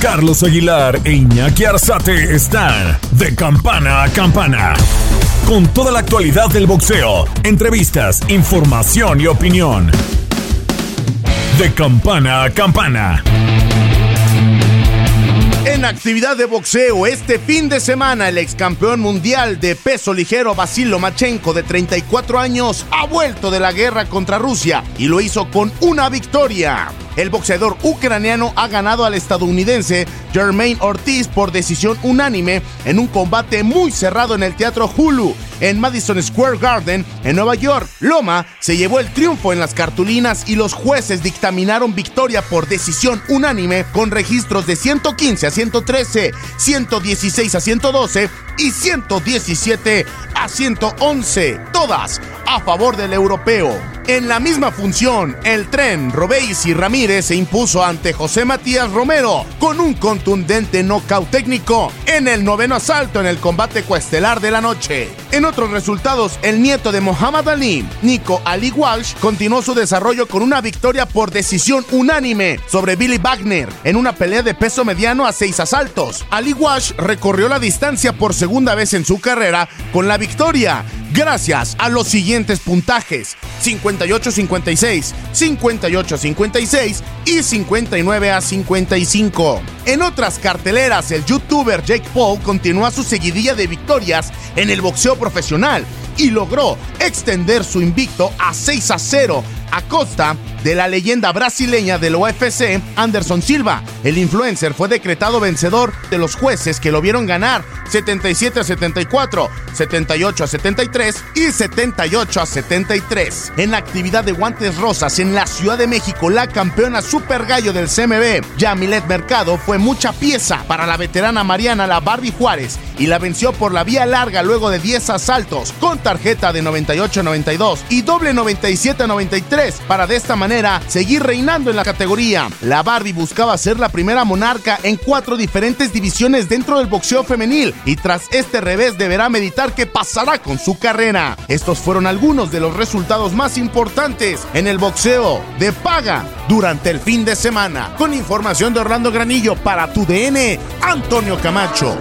Carlos Aguilar e Iñaki Arzate están de campana a campana. Con toda la actualidad del boxeo, entrevistas, información y opinión. De campana a campana. En actividad de boxeo, este fin de semana, el ex campeón mundial de peso ligero Basil Lomachenko, de 34 años, ha vuelto de la guerra contra Rusia y lo hizo con una victoria. El boxeador ucraniano ha ganado al estadounidense Jermaine Ortiz por decisión unánime en un combate muy cerrado en el Teatro Hulu en Madison Square Garden, en Nueva York. Loma se llevó el triunfo en las cartulinas y los jueces dictaminaron victoria por decisión unánime con registros de 115 a 113, 116 a 112 y 117 a 111, todas a favor del europeo. En la misma función, el tren Robéis y Ramírez se impuso ante José Matías Romero con un contundente knockout técnico en el noveno asalto en el combate cuestelar de la noche. En otros resultados, el nieto de Muhammad Ali, Nico Ali Walsh, continuó su desarrollo con una victoria por decisión unánime sobre Billy Wagner en una pelea de peso mediano a seis asaltos. Ali Walsh recorrió la distancia por segunda vez en su carrera con la victoria gracias a los siguientes puntajes: 58-56, 58-56 y 59 a 55. En otras carteleras, el youtuber Jake Paul continúa su seguidilla de victorias en el boxeo profesional y logró extender su invicto a 6 a 0 a costa de la leyenda brasileña del UFC, Anderson Silva. El influencer fue decretado vencedor de los jueces que lo vieron ganar 77 a 74, 78 a 73 y 78 a 73. En la actividad de guantes rosas en la Ciudad de México, la campeona super gallo del CMB, Yamilet Mercado, fue mucha pieza para la veterana Mariana La Barbie Juárez y la venció por la vía larga luego de 10 asaltos con tarjeta de 98 a 92 y doble 97 a 93 para de esta manera seguir reinando en la categoría. La Barbie buscaba ser la primera monarca en cuatro diferentes divisiones dentro del boxeo femenil y tras este revés deberá meditar qué pasará con su carrera. Estos fueron algunos de los resultados más importantes en el boxeo de paga durante el fin de semana. Con información de Orlando Granillo para tu DN, Antonio Camacho.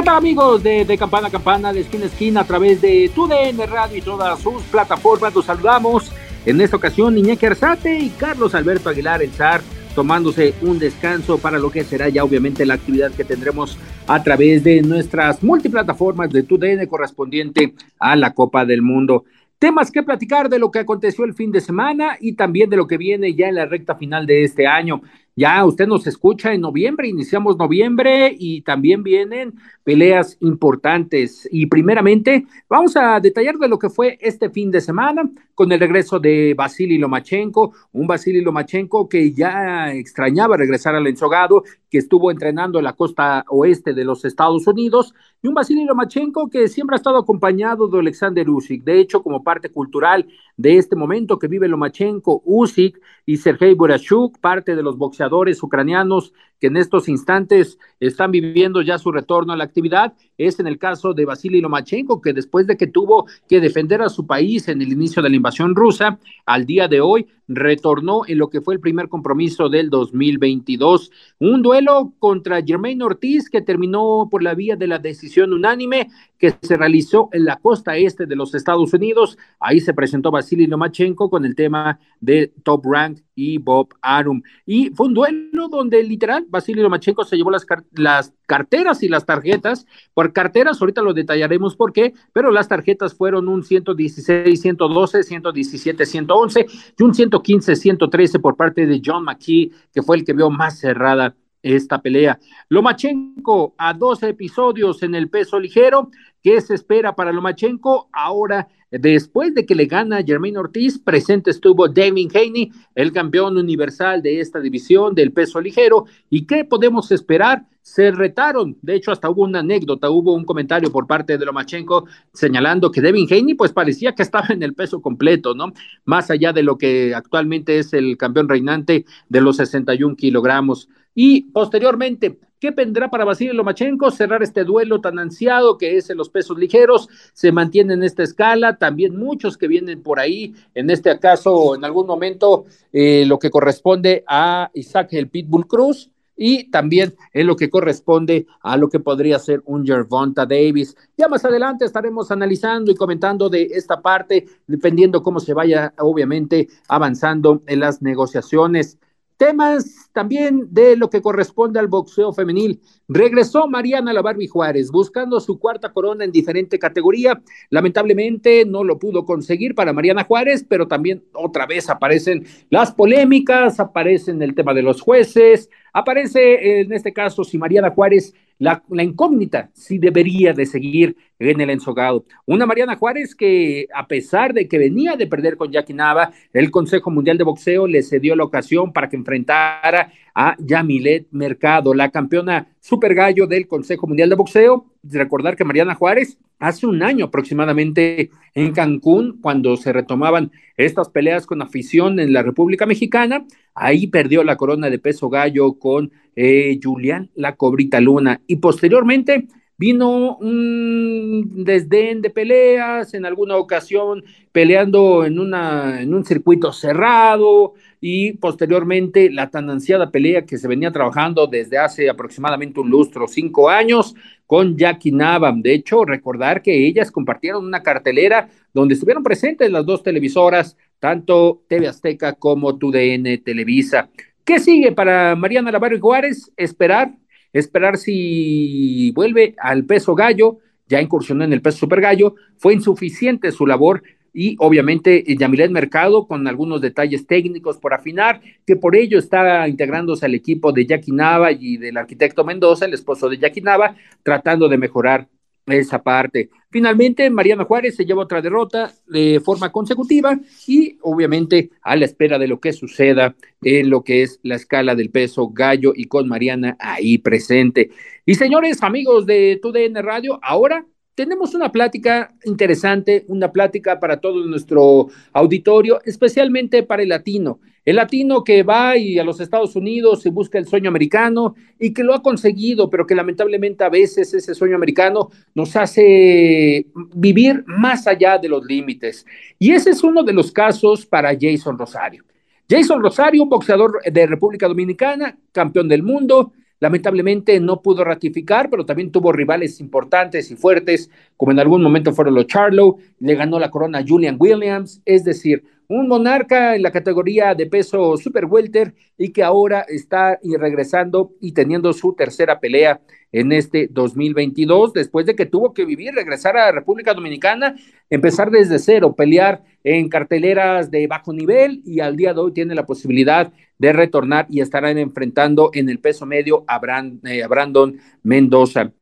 ¿Qué tal amigos de, Campana a Campana, de esquina a esquina, a través de TUDN Radio y todas sus plataformas? Los saludamos en esta ocasión Iñaki Arzate y Carlos Alberto Aguilar, el zar, tomándose un descanso para lo que será ya obviamente la actividad que tendremos a través de nuestras multiplataformas de TUDN correspondiente a la Copa del Mundo. Temas que platicar de lo que aconteció el fin de semana y también de lo que viene ya en la recta final de este año. Ya usted nos escucha en noviembre, iniciamos noviembre y también vienen peleas importantes. Y primeramente vamos a detallar de lo que fue este fin de semana con el regreso de Vasily Lomachenko, un Vasily Lomachenko que ya extrañaba regresar al ensogado, que estuvo entrenando en la costa oeste de los Estados Unidos, y un Vasily Lomachenko que siempre ha estado acompañado de Alexander Usyk. De hecho, como parte cultural de este momento que vive Lomachenko, Usyk y Sergei Burashuk, parte de los boxeadores ucranianos que en estos instantes están viviendo ya su retorno a la actividad, es en el caso de Vasily Lomachenko, que después de que tuvo que defender a su país en el inicio de la invasión rusa, al día de hoy retornó en lo que fue el primer compromiso del 2022. Un duelo contra Jermaine Ortiz que terminó por la vía de la decisión unánime que se realizó en la costa este de los Estados Unidos. Ahí se presentó Vasily Lomachenko con el tema de Top Rank y Bob Arum. Y fue un duelo donde literal Vasily Lomachenko se llevó las, las carteras y las tarjetas. Por carteras, ahorita lo detallaremos por qué, pero las tarjetas fueron un 116, 112, 117, 111 y un 115, 113 por parte de John McKee, que fue el que vio más cerrada esta pelea. Lomachenko a dos episodios en el peso ligero. ¿Qué se espera para Lomachenko? Ahora, después de que le gana Germain Ortiz, presente estuvo David Haney, el campeón universal de esta división del peso ligero. ¿Y qué podemos esperar? Se retaron, de hecho hasta hubo una anécdota, hubo un comentario por parte de Lomachenko señalando que Devin Haney pues parecía que estaba en el peso completo, ¿no? Más allá de lo que actualmente es el campeón reinante de los 61 kilogramos. Y posteriormente, ¿qué vendrá para Vasily Lomachenko? Cerrar este duelo tan ansiado que es en los pesos ligeros, se mantiene en esta escala, también muchos que vienen por ahí, en este caso, en algún momento, eh, lo que corresponde a Isaac el Pitbull Cruz, y también en lo que corresponde a lo que podría ser un Gervonta Davis. Ya más adelante estaremos analizando y comentando de esta parte, dependiendo cómo se vaya, obviamente, avanzando en las negociaciones. Temas también de lo que corresponde al boxeo femenil. Regresó Mariana La Barbie Juárez buscando su cuarta corona en diferente categoría. Lamentablemente no lo pudo conseguir para Mariana Juárez, pero también otra vez aparecen las polémicas, aparecen el tema de los jueces, aparece en este caso si Mariana Juárez la, incógnita si debería de seguir en el ensogado. Una Mariana Juárez que a pesar de que venía de perder con Jackie Nava, el Consejo Mundial de Boxeo le cedió la ocasión para que enfrentara a Yamilet Mercado, la campeona super gallo del Consejo Mundial de Boxeo. Recordar que Mariana Juárez hace un año aproximadamente en Cancún, cuando se retomaban estas peleas con afición en la República Mexicana, ahí perdió la corona de peso gallo con eh, Julián La Cobrita Luna y posteriormente vino un desdén de peleas, en alguna ocasión peleando en, una, en un circuito cerrado y posteriormente la tan ansiada pelea que se venía trabajando desde hace aproximadamente un lustro, cinco años, con Jackie Navam. De hecho, recordar que ellas compartieron una cartelera donde estuvieron presentes las dos televisoras, tanto TV Azteca como TUDN Televisa. ¿Qué sigue para Mariana Lavarro Juárez? Esperar esperar si vuelve al peso gallo, ya incursionó en el peso super gallo, fue insuficiente su labor y obviamente Yamilet Mercado con algunos detalles técnicos por afinar, que por ello está integrándose al equipo de Jackie Nava y del arquitecto Mendoza, el esposo de Jackie Nava, tratando de mejorar esa parte. Finalmente, Mariana Juárez se lleva otra derrota de forma consecutiva y obviamente a la espera de lo que suceda en lo que es la escala del peso gallo y con Mariana ahí presente. Y señores, amigos de TUDN Radio, ahora tenemos una plática interesante, una plática para todo nuestro auditorio, especialmente para el latino. El latino que va y a los Estados Unidos y busca el sueño americano y que lo ha conseguido, pero que lamentablemente a veces ese sueño americano nos hace vivir más allá de los límites. Y ese es uno de los casos para Jason Rosario. Jason Rosario, un boxeador de República Dominicana, campeón del mundo, Lamentablemente no pudo ratificar, pero también tuvo rivales importantes y fuertes, como en algún momento fueron los Charlo, le ganó la corona a Julian Williams, es decir, un monarca en la categoría de peso super welter y que ahora está regresando y teniendo su tercera pelea en este 2022, después de que tuvo que vivir, regresar a República Dominicana, empezar desde cero, pelear en carteleras de bajo nivel y al día de hoy tiene la posibilidad de retornar y estarán enfrentando en el peso medio a, eh, a Brandon Mendoza.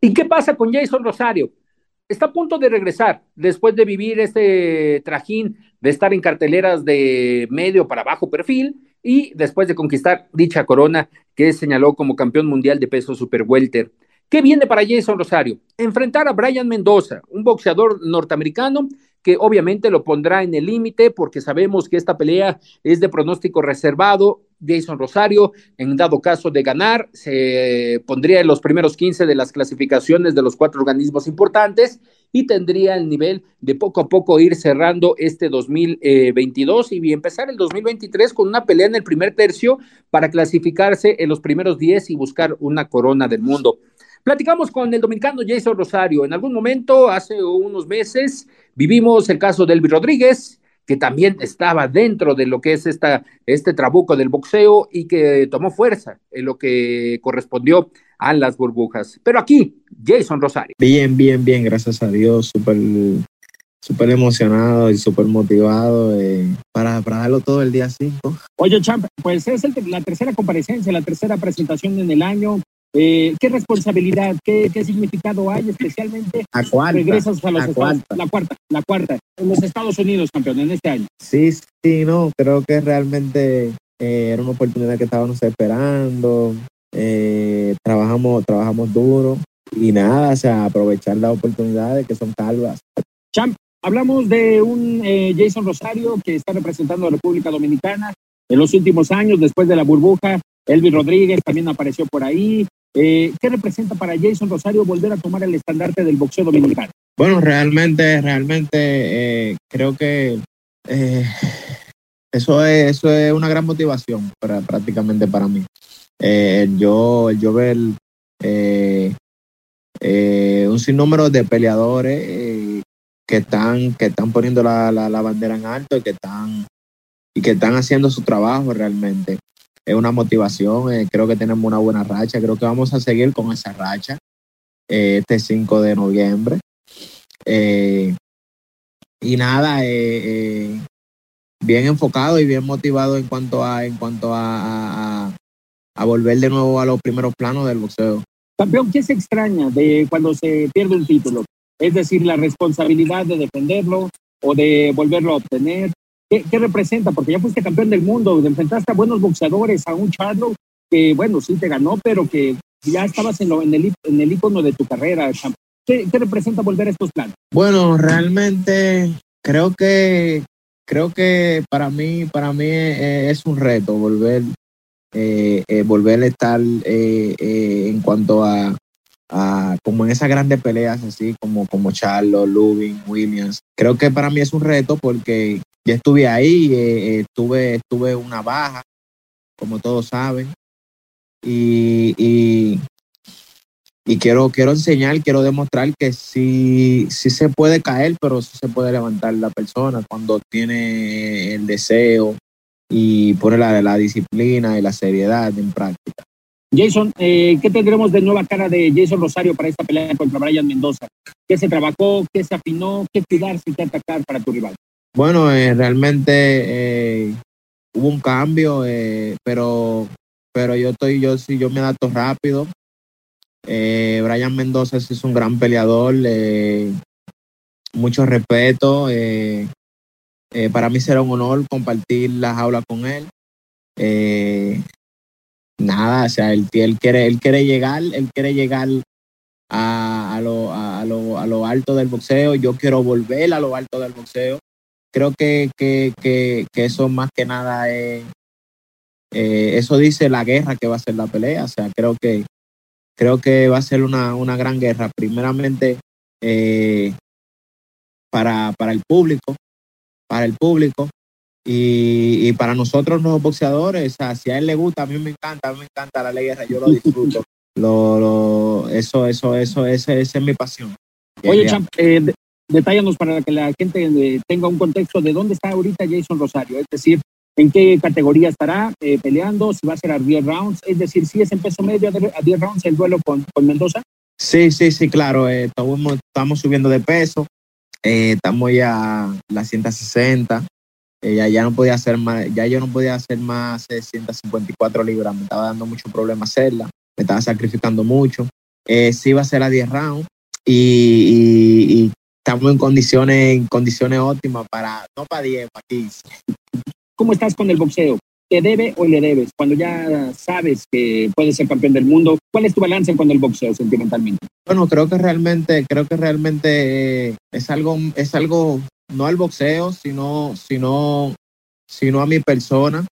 ¿Y qué pasa con Jason Rosario? Está a punto de regresar después de vivir este trajín de estar en carteleras de medio para bajo perfil y después de conquistar dicha corona que señaló como campeón mundial de peso super welter. ¿Qué viene para Jason Rosario? Enfrentar a Brian Mendoza, un boxeador norteamericano que obviamente lo pondrá en el límite porque sabemos que esta pelea es de pronóstico reservado. Jason Rosario, en dado caso de ganar, se pondría en los primeros 15 de las clasificaciones de los cuatro organismos importantes y tendría el nivel de poco a poco ir cerrando este 2022 y empezar el 2023 con una pelea en el primer tercio para clasificarse en los primeros 10 y buscar una corona del mundo. Platicamos con el dominicano Jason Rosario. En algún momento, hace unos meses, vivimos el caso de Elvis Rodríguez, que también estaba dentro de lo que es esta, este trabuco del boxeo y que tomó fuerza en lo que correspondió a las burbujas. Pero aquí, Jason Rosario. Bien, bien, bien, gracias a Dios, súper súper emocionado y súper motivado eh, para, para darlo todo el día 5. Oye, Champ, pues es la tercera comparecencia, la tercera presentación en el año. Eh, ¿Qué responsabilidad, qué, qué, significado hay especialmente? A cuarta, regresas a los Estados, la cuarta, la cuarta, en los Estados Unidos, campeón, en este año. Sí, sí, no, creo que realmente eh, era una oportunidad que estábamos esperando. Eh, trabajamos, trabajamos duro y nada, o sea, aprovechar las oportunidades que son calvas. Champ, hablamos de un eh, Jason Rosario que está representando a la República Dominicana en los últimos años, después de la burbuja. Elvis Rodríguez también apareció por ahí. Eh, ¿Qué representa para Jason Rosario volver a tomar el estandarte del boxeo dominicano? Bueno, realmente, realmente eh, creo que eh, eso, es, eso es una gran motivación para, prácticamente para mí. Yo, yo ver un sinnúmero de peleadores que están, que están poniendo la, la, la, bandera en alto y que están, y que están haciendo su trabajo realmente. Es una motivación, eh, creo que tenemos una buena racha, creo que vamos a seguir con esa racha eh, este 5 de noviembre. y nada, bien enfocado y bien motivado en cuanto a, en cuanto a, a, a volver de nuevo a los primeros planos del boxeo. Campeón, ¿qué se extraña de cuando se pierde un título? Es decir, la responsabilidad de defenderlo o de volverlo a obtener. ¿Qué, representa? Porque ya fuiste campeón del mundo, enfrentaste a buenos boxeadores, a un Charlo que, bueno, sí te ganó, pero que ya estabas en, lo, en, el, en el icono de tu carrera. ¿Qué, ¿Qué representa volver a estos planos? Bueno, realmente creo que creo que para mí para mí es, es un reto volver eh, eh, volver a estar eh, eh, en cuanto a, a, como en esas grandes peleas así como como Charlo, Lubin, Williams. Creo que para mí es un reto porque ya estuve ahí, estuve estuve una baja, como todos saben, y, y, quiero quiero enseñar, quiero demostrar que sí sí se puede caer, pero sí se puede levantar la persona cuando tiene el deseo y pone la, la disciplina y la seriedad en práctica. Jason, eh, ¿qué tendremos de nueva cara de Jason Rosario para esta pelea contra Brian Mendoza? ¿Qué se trabajó? ¿Qué se afinó? ¿Qué cuidarse qué atacar para tu rival? Bueno, eh, realmente eh, hubo un cambio, eh, pero, pero yo estoy, yo sí, yo me adapto rápido. Brian Mendoza es un gran peleador, mucho respeto. Para mí será un honor compartir la jaula con él. Nada, o sea, él, él, quiere, él quiere llegar, él quiere llegar a, a, lo, a, lo, a lo alto del boxeo. Yo quiero volver a lo alto del boxeo. Creo que, que, que, que eso más que nada es, eh, eso dice la guerra que va a ser la pelea. O sea, creo que, creo que va a ser una, una gran guerra. Primeramente, eh, para, para el público, para el público y, y, para nosotros los boxeadores, o sea, si a él le gusta, a mí me encanta, a mí me encanta la guerra, yo lo disfruto. lo, lo, eso, eso, eso, esa es mi pasión. Oye, Champ, eh, detállanos para que la gente eh, tenga un contexto de dónde está ahorita Jason Rosario, es decir, en qué categoría estará eh, peleando, si va a ser a 10 rounds, es decir, si es en peso medio a 10 rounds el duelo con, con Mendoza. Sí, sí, sí, claro, eh, estamos, estamos subiendo de peso, eh, estamos ya a las 160. Eh, ya, ya no podía hacer más, ya yo no podía hacer más eh, 154 libras, me estaba dando mucho problema hacerla, me estaba sacrificando mucho. Eh, sí iba a ser a 10 rounds y, y, y, estamos en condiciones, en condiciones óptimas para, no para 10, para 15. ¿Cómo estás con el boxeo? ¿Te debe o le debes? Cuando ya sabes que puedes ser campeón del mundo, ¿cuál es tu balance con el boxeo sentimentalmente? Bueno, creo que realmente, creo que realmente eh, es algo, es algo, no al boxeo, sino, sino, sino a mi persona,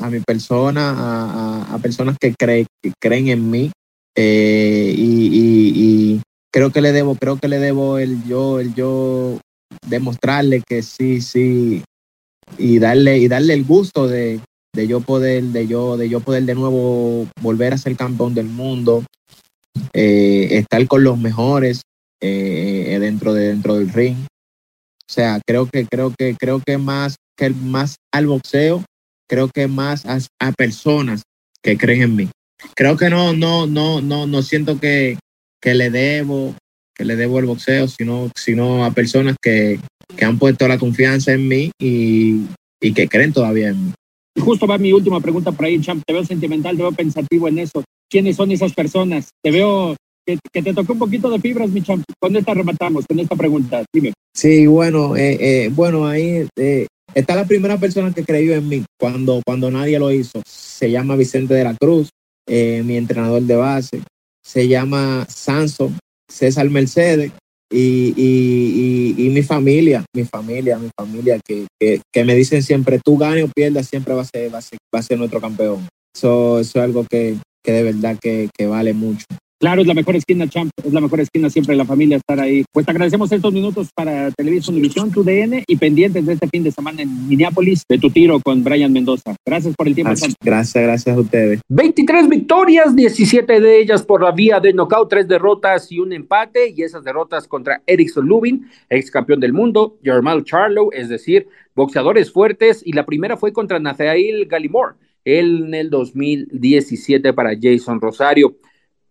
a mi persona, a, a, a personas que, cree, que creen en mí. Eh, y, y, y, creo que le debo, creo que le debo el yo, el yo demostrarle que sí, sí, y darle, y darle el gusto de, de yo poder, de yo, de yo poder de nuevo volver a ser campeón del mundo, eh, estar con los mejores eh, dentro de dentro del ring. O sea, creo que creo que creo que más que más al boxeo, creo que más a, a personas que creen en mí. Creo que no no no no no siento que, que le debo que le debo el boxeo, sino sino a personas que que han puesto la confianza en mí y, y que creen todavía en mí. Justo va mi última pregunta por ahí, Champ. Te veo sentimental, te veo pensativo en eso. ¿Quiénes son esas personas? Te veo que, que te toqué un poquito de fibras, mi Champ. Con esta rematamos, con esta pregunta. Dime. Sí, bueno, eh, eh, bueno, ahí eh, está la primera persona que creyó en mí cuando, cuando nadie lo hizo. Se llama Vicente de la Cruz, eh, mi entrenador de base. Se llama Sanso, César Mercedes y, y, y, mi familia, mi familia, mi familia, que, que, me dicen siempre, tú ganes o pierdas, siempre va a ser, va a ser, va a ser nuestro campeón. Eso, eso es algo que, que de verdad que, que vale mucho. Claro, es la mejor esquina, Champ. Es la mejor esquina siempre la familia estar ahí. Pues te agradecemos estos minutos para Televisión Univisión, tu DN y pendientes de este fin de semana en Minneapolis de tu tiro con Brian Mendoza. Gracias por el tiempo, gracias, Champ. Gracias, gracias a ustedes. 23 victorias, 17 de ellas por la vía de knockout, tres derrotas y un empate. Y esas derrotas contra Erickson Lubin, ex campeón del mundo, Jermal Charlo, es decir, boxeadores fuertes. Y la primera fue contra Nathaniel Gallimore, él en el 2017 para Jason Rosario.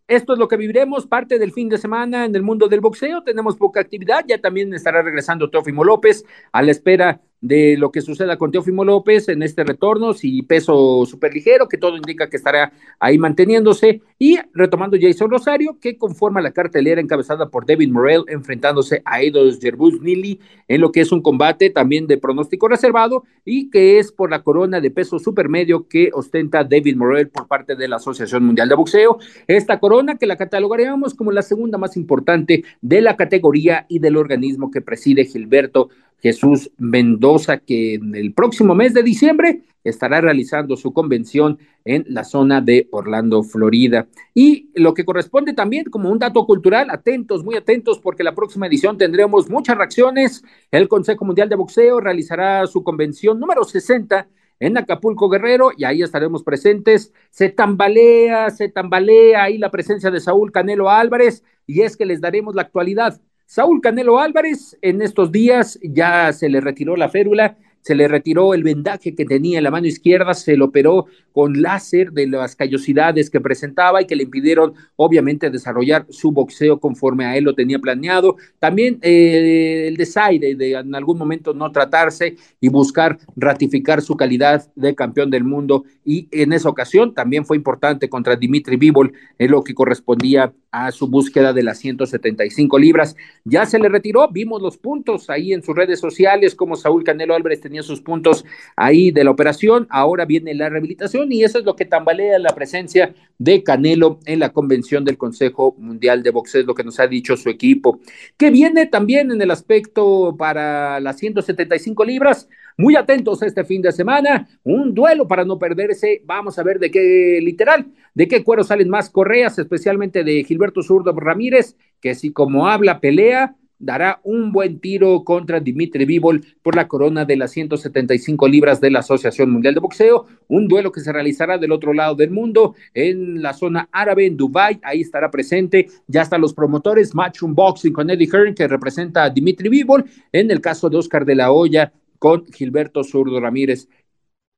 Esto es lo que viviremos, parte del fin de semana en el mundo del boxeo. Tenemos poca actividad, ya también estará regresando Teófimo López a la espera de lo que suceda con Teófimo López en este retorno, si peso superligero, que todo indica que estará ahí manteniéndose, y retomando Jason Rosario, que conforma la cartelera encabezada por David Morrell, enfrentándose a Eidos Jerbus Nili en lo que es un combate también de pronóstico reservado, y que es por la corona de peso supermedio que ostenta David Morrell por parte de la Asociación Mundial de Boxeo. Esta corona que la catalogaríamos como la segunda más importante de la categoría y del organismo que preside Gilberto Jesús Mendoza, que en el próximo mes de diciembre estará realizando su convención en la zona de Orlando, Florida. Y lo que corresponde también como un dato cultural, atentos, muy atentos, porque la próxima edición tendremos muchas reacciones. El Consejo Mundial de Boxeo realizará su convención número 60 en Acapulco Guerrero y ahí estaremos presentes. Se tambalea, se tambalea ahí la presencia de Saúl Canelo Álvarez y es que les daremos la actualidad. Saúl Canelo Álvarez en estos días ya se le retiró la férula, se le retiró el vendaje que tenía en la mano izquierda, se lo operó con láser de las callosidades que presentaba y que le impidieron obviamente desarrollar su boxeo conforme a él lo tenía planeado. También eh, el desaire de en algún momento no tratarse y buscar ratificar su calidad de campeón del mundo y en esa ocasión también fue importante contra Dimitri Bivol en lo que correspondía a su búsqueda de las 175 libras. Ya se le retiró, vimos los puntos ahí en sus redes sociales, como Saúl Canelo Álvarez tenía sus puntos ahí de la operación, ahora viene la rehabilitación y eso es lo que tambalea la presencia de Canelo en la convención del Consejo Mundial de Boxeo, lo que nos ha dicho su equipo, que viene también en el aspecto para las 175 libras, muy atentos este fin de semana, un duelo para no perderse, vamos a ver de qué literal, de qué cuero salen más correas, especialmente de Gilberto Zurdo Ramírez, que si como habla pelea, dará un buen tiro contra Dimitri Bivol por la corona de las 175 libras de la Asociación Mundial de Boxeo, un duelo que se realizará del otro lado del mundo, en la zona árabe, en Dubai, ahí estará presente, ya están los promotores, Matchroom Boxing con Eddie Hearn, que representa a Dimitri Bivol, en el caso de Oscar de la Hoya, con Gilberto Zurdo Ramírez.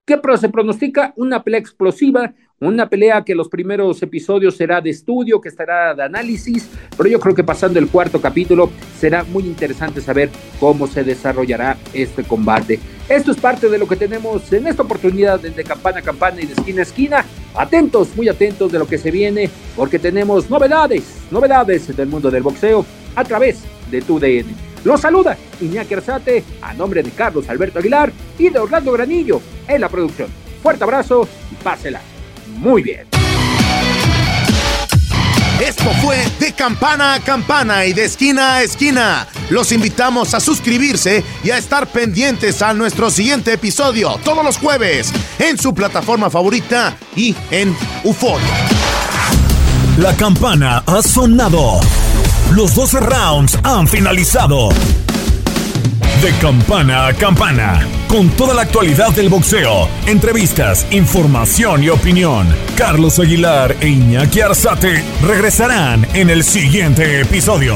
¿Qué se pronostica? Una pelea explosiva, una pelea que los primeros episodios será de estudio, que estará de análisis, pero yo creo que pasando el cuarto capítulo será muy interesante saber cómo se desarrollará este combate. Esto es parte de lo que tenemos en esta oportunidad de campana a campana y de esquina a esquina. Atentos, muy atentos de lo que se viene, porque tenemos novedades, novedades del mundo del boxeo a través de tu DN. Los saluda Iñaki Arzate a nombre de Carlos Alberto Aguilar y de Orlando Granillo en la producción. Fuerte abrazo y pásela muy bien. Esto fue de campana a campana y de esquina a esquina. Los invitamos a suscribirse y a estar pendientes a nuestro siguiente episodio todos los jueves en su plataforma favorita y en UFO. La campana ha sonado. Los 12 rounds han finalizado. De campana a campana, con toda la actualidad del boxeo, entrevistas, información y opinión. Carlos Aguilar e Iñaki Arzate regresarán en el siguiente episodio.